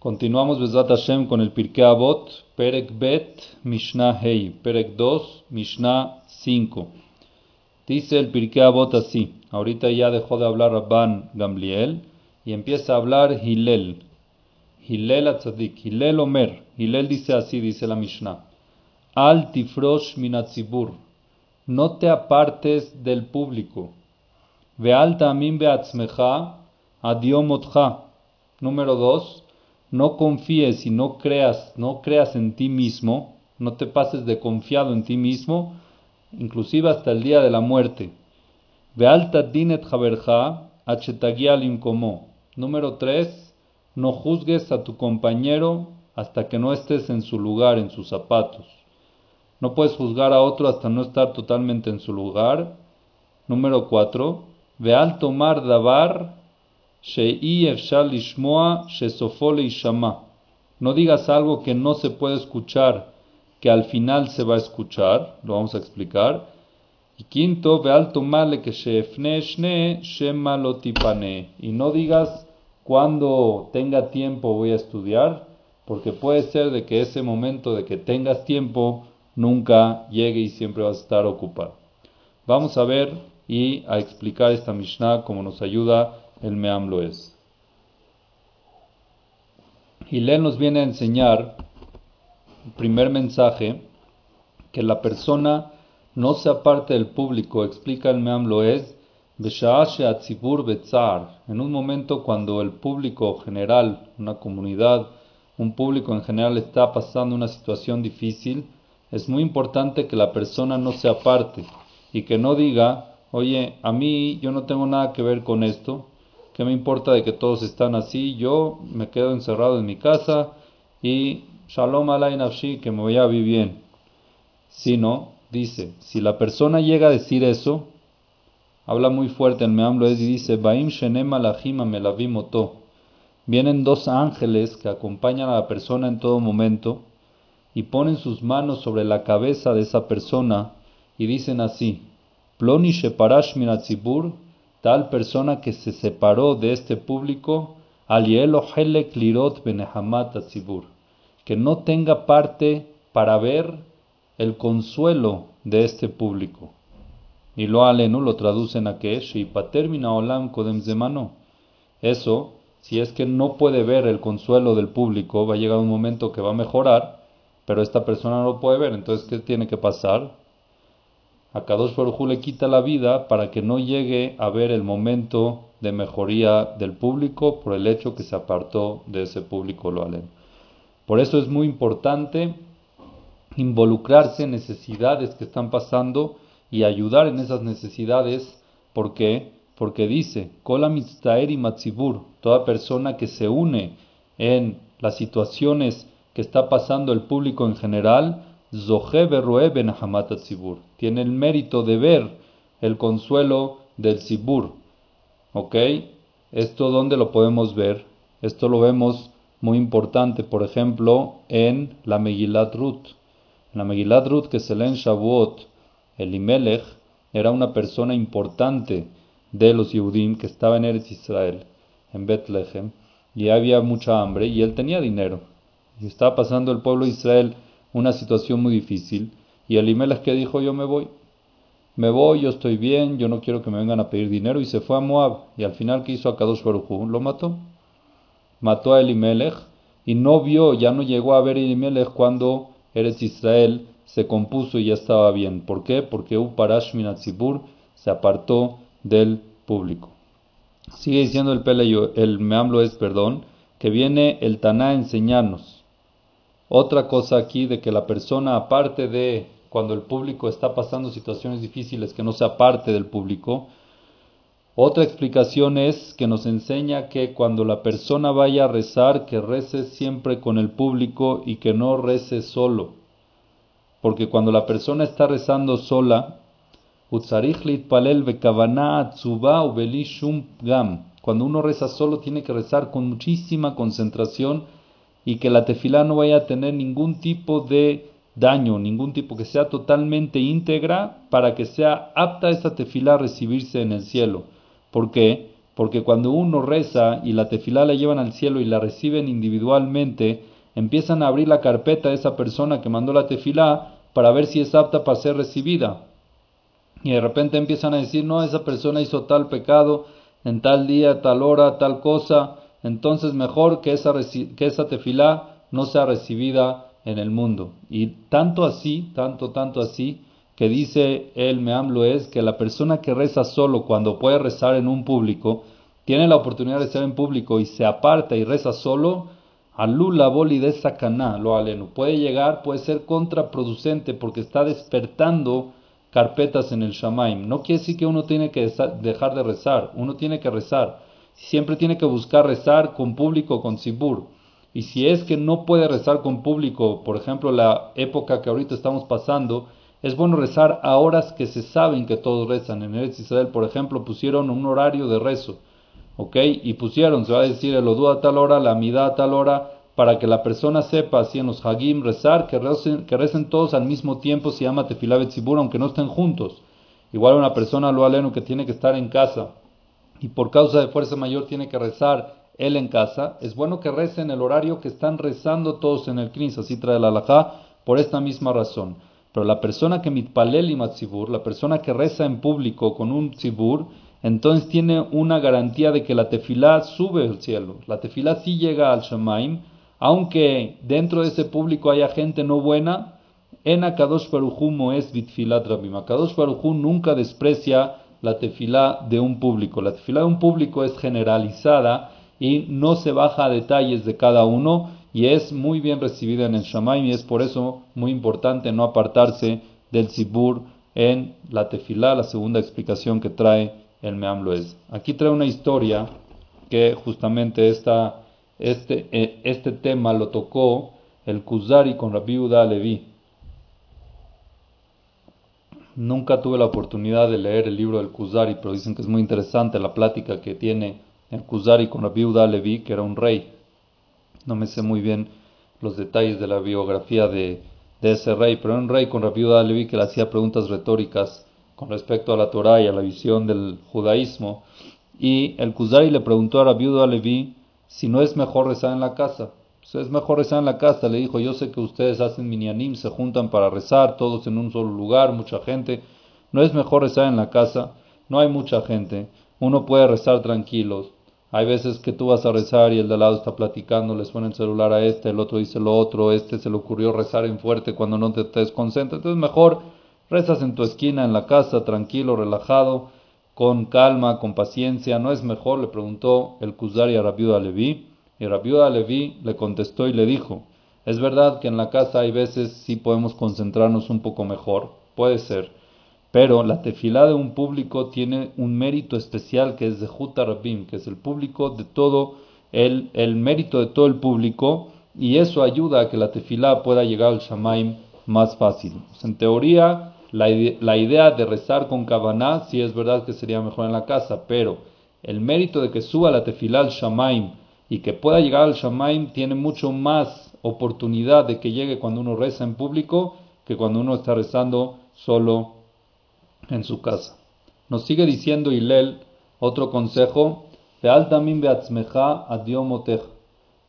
Continuamos Hashem con el Pirkei Avot, Perek Bet, Mishnah Hei, Perek 2, Mishnah 5. Dice el Pirkei Avot así, ahorita ya dejó de hablar Rabban Gamliel y empieza a hablar Hillel. Hillel Atzadik, Hillel Omer, Hillel dice así, dice la Mishnah. Al tifrosh minatzibur, no te apartes del público. Veal tamim beatzmecha adiomotcha. Número 2 no confíes y no creas, no creas en ti mismo, no te pases de confiado en ti mismo, inclusive hasta el día de la muerte. alta dinet achetagialim como. Número 3. No juzgues a tu compañero hasta que no estés en su lugar, en sus zapatos. No puedes juzgar a otro hasta no estar totalmente en su lugar. Número 4. Veal tomar davar no digas algo que no se puede escuchar, que al final se va a escuchar, lo vamos a explicar. Y quinto, male que Y no digas cuando tenga tiempo voy a estudiar, porque puede ser de que ese momento de que tengas tiempo nunca llegue y siempre vas a estar ocupado. Vamos a ver y a explicar esta Mishnah como nos ayuda el Meam lo es. Hillel nos viene a enseñar, el primer mensaje, que la persona no se aparte del público, explica el Meam lo es, en un momento cuando el público general, una comunidad, un público en general está pasando una situación difícil, es muy importante que la persona no se aparte y que no diga, oye, a mí yo no tengo nada que ver con esto, ¿Qué me importa de que todos están así? Yo me quedo encerrado en mi casa y Shalom alay nafshi, que me voy a vivir bien. Si no, dice, si la persona llega a decir eso, habla muy fuerte en Meamlo y dice, Baim shenem alahim melavimoto. Vienen dos ángeles que acompañan a la persona en todo momento y ponen sus manos sobre la cabeza de esa persona y dicen así, Ploni sheparash minatzibur tal persona que se separó de este público, que no tenga parte para ver el consuelo de este público. Y lo alenu lo traducen a que termina olam kodem zemano. Eso, si es que no puede ver el consuelo del público, va a llegar un momento que va a mejorar, pero esta persona no lo puede ver. Entonces, ¿qué tiene que pasar? A Kadosh Baruj le quita la vida para que no llegue a ver el momento de mejoría del público por el hecho que se apartó de ese público lo Por eso es muy importante involucrarse en necesidades que están pasando y ayudar en esas necesidades. ¿Por qué? Porque dice, Kola y Matzibur, toda persona que se une en las situaciones que está pasando el público en general, tiene el mérito de ver el consuelo del Sibur. ¿Ok? ¿Esto dónde lo podemos ver? Esto lo vemos muy importante, por ejemplo, en la Megilat Ruth. En la Megilat Ruth que se lee en Shavuot, Elimelech era una persona importante de los Yehudim que estaba en Eretz Israel, en Bethlehem, y había mucha hambre y él tenía dinero. Y estaba pasando el pueblo de Israel una situación muy difícil. Y Elimelech que dijo, yo me voy. Me voy, yo estoy bien, yo no quiero que me vengan a pedir dinero. Y se fue a Moab. Y al final, ¿qué hizo a Kadosh Lo mató. Mató a Elimelech. Y no vio, ya no llegó a ver Elimelech cuando Eres Israel se compuso y ya estaba bien. ¿Por qué? Porque Uparash Minatzibur se apartó del público. Sigue diciendo el Peleyo, el Meamlo es perdón, que viene el Taná a enseñarnos otra cosa aquí de que la persona, aparte de cuando el público está pasando situaciones difíciles, que no sea parte del público, otra explicación es que nos enseña que cuando la persona vaya a rezar, que rece siempre con el público y que no rece solo. Porque cuando la persona está rezando sola, cuando uno reza solo tiene que rezar con muchísima concentración y que la tefilá no vaya a tener ningún tipo de daño, ningún tipo que sea totalmente íntegra para que sea apta esa tefilá a recibirse en el cielo. ¿Por qué? porque cuando uno reza y la tefilá la llevan al cielo y la reciben individualmente, empiezan a abrir la carpeta de esa persona que mandó la tefilá para ver si es apta para ser recibida. Y de repente empiezan a decir, no, esa persona hizo tal pecado en tal día, tal hora, tal cosa, entonces mejor que esa, que esa tefilá no sea recibida en el mundo. Y tanto así, tanto, tanto así, que dice el Meamlo es que la persona que reza solo cuando puede rezar en un público, tiene la oportunidad de rezar en público y se aparta y reza solo, alula boli de sacaná, lo aleno. Puede llegar, puede ser contraproducente porque está despertando carpetas en el Shamaim. No quiere decir que uno tiene que dejar de rezar, uno tiene que rezar. Siempre tiene que buscar rezar con público, con sibur. Y si es que no puede rezar con público, por ejemplo, la época que ahorita estamos pasando, es bueno rezar a horas que se saben que todos rezan. En Eretz Israel, por ejemplo, pusieron un horario de rezo, ¿ok? Y pusieron, se va a decir el Odú a tal hora, la Amidad a tal hora, para que la persona sepa, así en los Hagim, rezar, que recen, que recen todos al mismo tiempo, se llama Tefilá Betzibur, aunque no estén juntos. Igual una persona, lo aleno, que tiene que estar en casa y por causa de fuerza mayor tiene que rezar él en casa, es bueno que rece en el horario que están rezando todos en el Knis, así trae la alajá, por esta misma razón. Pero la persona que mitpalel y matzibur, la persona que reza en público con un tzibur, entonces tiene una garantía de que la tefilá sube al cielo. La tefilá sí llega al Shemaim, aunque dentro de ese público haya gente no buena, en Akadosh Barujú es bitfilat rabim. Akadosh Barujú nunca desprecia la tefilá de un público. La tefilá de un público es generalizada y no se baja a detalles de cada uno, y es muy bien recibida en el Shamaim y es por eso muy importante no apartarse del Sibur en la tefilá, la segunda explicación que trae el Meamlo es. Aquí trae una historia que justamente esta, este, eh, este tema lo tocó el Kuzari con Rabbi Uda Levi. Nunca tuve la oportunidad de leer el libro del Kuzari, pero dicen que es muy interesante la plática que tiene el Kuzari con Rabbi Uda Levi, que era un rey no me sé muy bien los detalles de la biografía de, ese rey, pero era un rey con Rabbi Levi que le hacía preguntas retóricas con respecto a la Torah y a la visión del judaísmo. Y el Kuzari le preguntó a Rabbi Levi si no es mejor rezar en la casa. Es mejor rezar en la casa, le dijo, yo sé que ustedes hacen minyanim, se juntan para rezar, todos en un solo lugar, mucha gente. No es mejor rezar en la casa, no hay mucha gente, uno puede rezar tranquilos, hay veces que tú vas a rezar y el de al lado está platicando, le suena el celular a este, el otro dice lo otro, este se le ocurrió rezar en fuerte cuando no te, te desconcentras. Entonces mejor rezas en tu esquina, en la casa, tranquilo, relajado, con calma, con paciencia. ¿No es mejor? Le preguntó el Kuzari a Rabiuda Levi. Y Rabiuda Levi le contestó y le dijo, es verdad que en la casa hay veces sí podemos concentrarnos un poco mejor, puede ser, pero la tefilá de un público tiene un mérito especial que es de Juta Rabim, que es el público de todo, el, el mérito de todo el público, y eso ayuda a que la tefilá pueda llegar al Shamaim más fácil. Pues, en teoría, la, idea de rezar con Kavaná sí es verdad que sería mejor en la casa, pero el mérito de que suba la tefilá al Shamaim y que pueda llegar al Shamaim tiene mucho más oportunidad de que llegue cuando uno reza en público que cuando uno está rezando solo en su casa. Nos sigue diciendo Hilel otro consejo,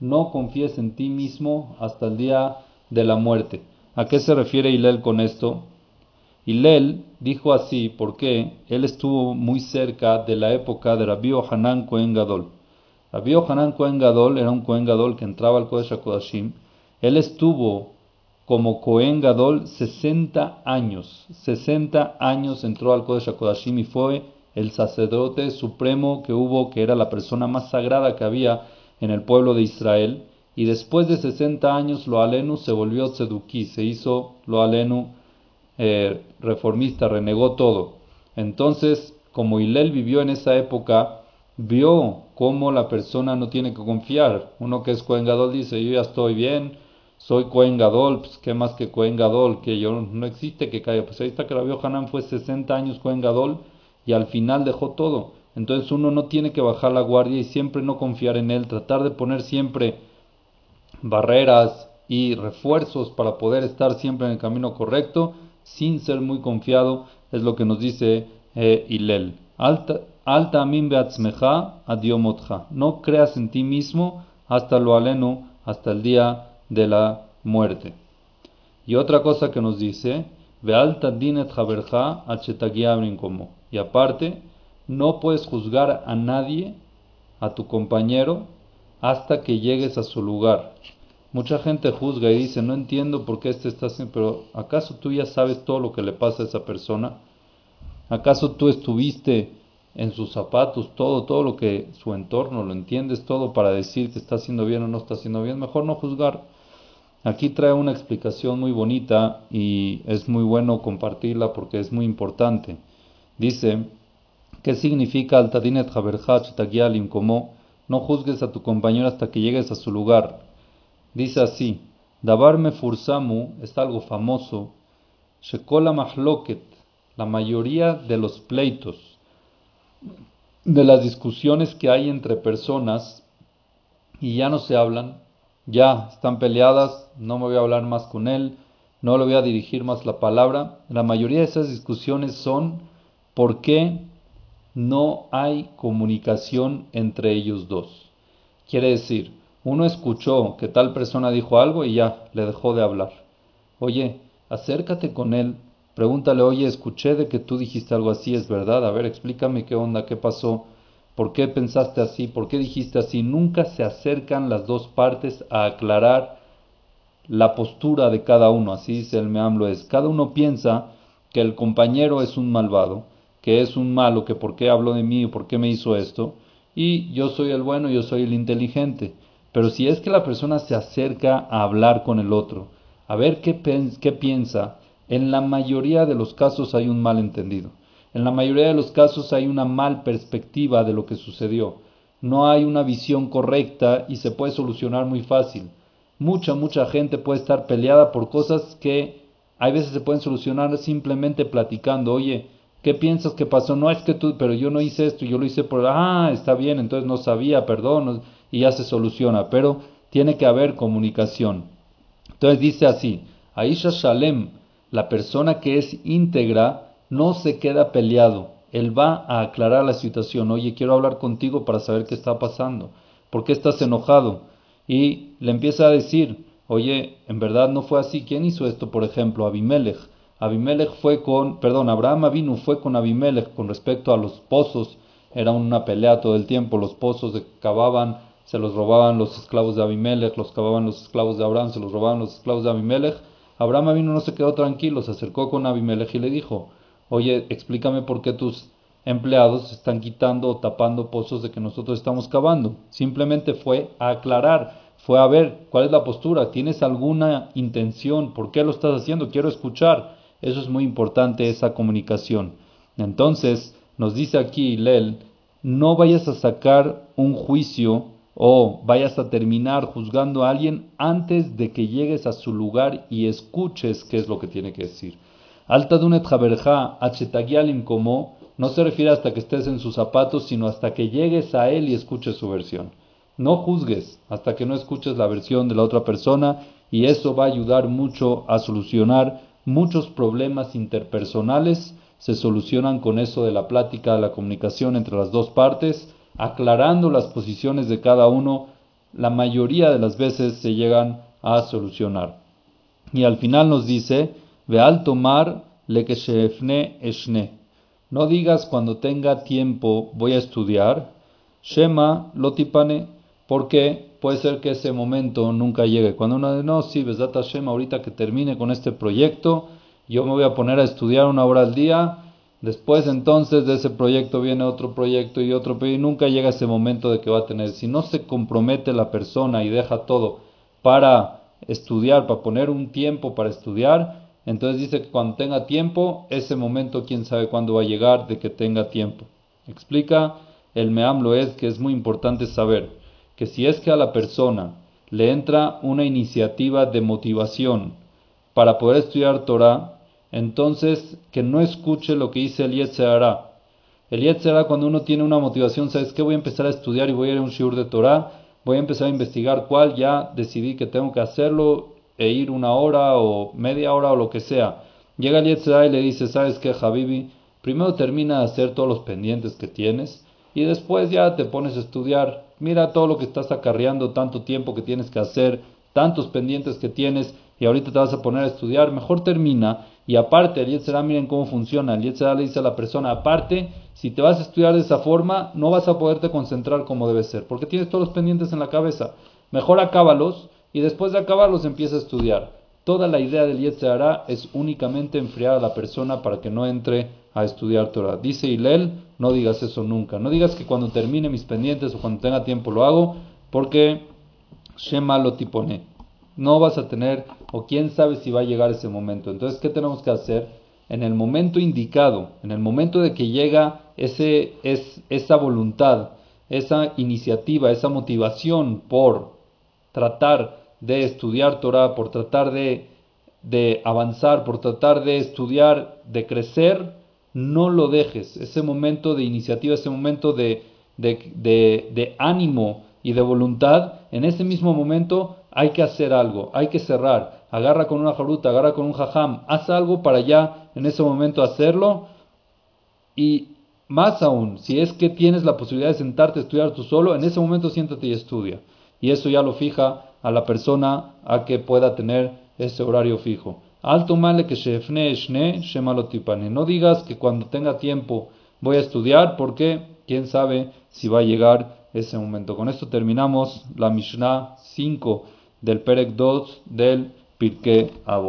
no confíes en ti mismo hasta el día de la muerte. ¿A qué se refiere Hilel con esto? Hilel dijo así porque él estuvo muy cerca de la época de Rabbi Hanan Cohen Gadol. Rabbi Hanan Cohen Gadol era un Cohen Gadol que entraba al Kodesh HaKodashim. Él estuvo como Cohen Gadol 60 años. 60 años entró al Kodesh HaKodashim y fue el sacerdote supremo que hubo, que era la persona más sagrada que había en el pueblo de Israel. Y después de 60 años, Lo Alenu se volvió Tzeduki, se hizo Lo Alenu eh, reformista, renegó todo. Entonces, como Hillel vivió en esa época, vio cómo la persona no tiene que confiar. Uno que es Cohen Gadol dice, yo ya estoy bien, soy Cohen Gadol, pues qué más que Cohen Gadol, que yo no existe que caiga. Pues ahí está que Rabbi Hanan fue 60 años Cohen Gadol y al final dejó todo. Entonces uno no tiene que bajar la guardia y siempre no confiar en él, tratar de poner siempre barreras y refuerzos para poder estar siempre en el camino correcto sin ser muy confiado, es lo que nos dice eh, Hilel. alta. No creas en ti mismo hasta lo aleno, hasta el día de la muerte. Y otra cosa que nos dice. Y aparte, no puedes juzgar a nadie, a tu compañero, hasta que llegues a su lugar. Mucha gente juzga y dice, no entiendo por qué este está haciendo, pero ¿acaso tú ya sabes todo lo que le pasa a esa persona? ¿Acaso tú estuviste en sus zapatos, todo, todo lo que su entorno, lo entiendes todo para decir que está haciendo bien o no está haciendo bien? Mejor no juzgar. Aquí trae una explicación muy bonita y es muy bueno compartirla porque es muy importante. Dice, ¿qué significa altadinet haberhach tagialim como no juzgues a tu compañero hasta que llegues a su lugar? Dice así, Dabar fursamu es algo famoso, Shekola mahloket, la mayoría de los pleitos, de las discusiones que hay entre personas y ya no se hablan, ya están peleadas, no me voy a hablar más con él, no le voy a dirigir más la palabra. La mayoría de esas discusiones son por qué no hay comunicación entre ellos dos. Quiere decir, uno escuchó que tal persona dijo algo y ya le dejó de hablar. Oye, acércate con él, pregúntale, oye, escuché de que tú dijiste algo así, es verdad, a ver, explícame qué onda, qué pasó, por qué pensaste así, por qué dijiste así. Nunca se acercan las dos partes a aclarar la postura de cada uno, así dice el Meamlo es. Cada uno piensa que el compañero es un malvado, que es un malo, que por qué habló de mí, por qué me hizo esto, y yo soy el bueno, yo soy el inteligente. Pero si es que la persona se acerca a hablar con el otro, a ver qué, qué piensa, en la mayoría de los casos hay un malentendido. En la mayoría de los casos hay una mal perspectiva de lo que sucedió. No hay una visión correcta y se puede solucionar muy fácil. Mucha, mucha gente puede estar peleada por cosas que hay veces se pueden solucionar simplemente platicando. Oye, ¿qué piensas que pasó? No es que tú, pero yo no hice esto, yo lo hice por, ah, está bien, entonces no sabía, perdón y ya se soluciona, pero tiene que haber comunicación. Entonces dice así, Aisha Shalem, la persona que es íntegra, no se queda peleado, él va a aclarar la situación, oye, quiero hablar contigo para saber qué está pasando, por qué estás enojado, y le empieza a decir, oye, en verdad no fue así, ¿quién hizo esto? Por ejemplo, Abimelech. Abimelech fue con, perdón, Abraham vino fue con Abimelech con respecto a los pozos, era una pelea todo el tiempo, los pozos se cavaban se los robaban los esclavos de Abimelech, los cavaban los esclavos de Abraham, se los robaban los esclavos de Abimelech. Abraham vino, no se quedó tranquilo, se acercó con Abimelech y le dijo, oye, explícame por qué tus empleados están quitando o tapando pozos de que nosotros estamos cavando. Simplemente fue a aclarar, fue a ver cuál es la postura, tienes alguna intención, por qué lo estás haciendo, quiero escuchar. Eso es muy importante, esa comunicación. Entonces, nos dice aquí Lel, no vayas a sacar un juicio o vayas a terminar juzgando a alguien antes de que llegues a su lugar y escuches qué es lo que tiene que decir. Alta dunet jaberja achetagialim como no se refiere hasta que estés en sus zapatos, sino hasta que llegues a él y escuches su versión. No juzgues hasta que no escuches la versión de la otra persona y eso va a ayudar mucho a solucionar muchos problemas interpersonales. Se solucionan con eso de la plática, la comunicación entre las dos partes aclarando las posiciones de cada uno, la mayoría de las veces se llegan a solucionar. Y al final nos dice, ve al tomar le que eshne. No digas cuando tenga tiempo voy a estudiar, shema lotipane, porque puede ser que ese momento nunca llegue. Cuando uno dice, no, sí, besata shema, ahorita que termine con este proyecto, yo me voy a poner a estudiar una hora al día, Después entonces de ese proyecto viene otro proyecto y otro, pero y nunca llega ese momento de que va a tener. Si no se compromete la persona y deja todo para estudiar, para poner un tiempo para estudiar, entonces dice que cuando tenga tiempo, ese momento quién sabe cuándo va a llegar de que tenga tiempo. Explica el meamlo es que es muy importante saber que si es que a la persona le entra una iniciativa de motivación para poder estudiar Torah, entonces que no escuche lo que dice el Yetzerara. El Yetzerara cuando uno tiene una motivación, ¿sabes qué? Voy a empezar a estudiar y voy a ir a un shiur de Torah, voy a empezar a investigar cuál, ya decidí que tengo que hacerlo e ir una hora o media hora o lo que sea. Llega el Yetzerara y le dice, ¿sabes qué, Habibi? Primero termina de hacer todos los pendientes que tienes y después ya te pones a estudiar. Mira todo lo que estás acarreando, tanto tiempo que tienes que hacer, tantos pendientes que tienes y ahorita te vas a poner a estudiar. Mejor termina y aparte, el Yetzirah, miren cómo funciona. El Yetzirah le dice a la persona, aparte, si te vas a estudiar de esa forma, no vas a poderte concentrar como debe ser, porque tienes todos los pendientes en la cabeza. Mejor acábalos y después de acabarlos empieza a estudiar. Toda la idea del Yetzirah es únicamente enfriar a la persona para que no entre a estudiar Torah. Dice Hilel, no digas eso nunca. No digas que cuando termine mis pendientes o cuando tenga tiempo lo hago, porque Shema lo tipone no vas a tener, o quién sabe si va a llegar ese momento. Entonces, ¿qué tenemos que hacer? En el momento indicado, en el momento de que llega ese, es, esa voluntad, esa iniciativa, esa motivación por tratar de estudiar Torah, por tratar de, de avanzar, por tratar de estudiar, de crecer, no lo dejes. Ese momento de iniciativa, ese momento de, de, de, de ánimo y de voluntad, en ese mismo momento hay que hacer algo, hay que cerrar, agarra con una jaruta, agarra con un jajam, haz algo para ya en ese momento hacerlo y más aún, si es que tienes la posibilidad de sentarte a estudiar tú solo, en ese momento siéntate y estudia. Y eso ya lo fija a la persona a que pueda tener ese horario fijo. Alto male que shefne shne shemalotipane. No digas que cuando tenga tiempo voy a estudiar porque quién sabe si va a llegar ese momento. Con esto terminamos la Mishnah 5 del Perek 2 del Pirkei Avot.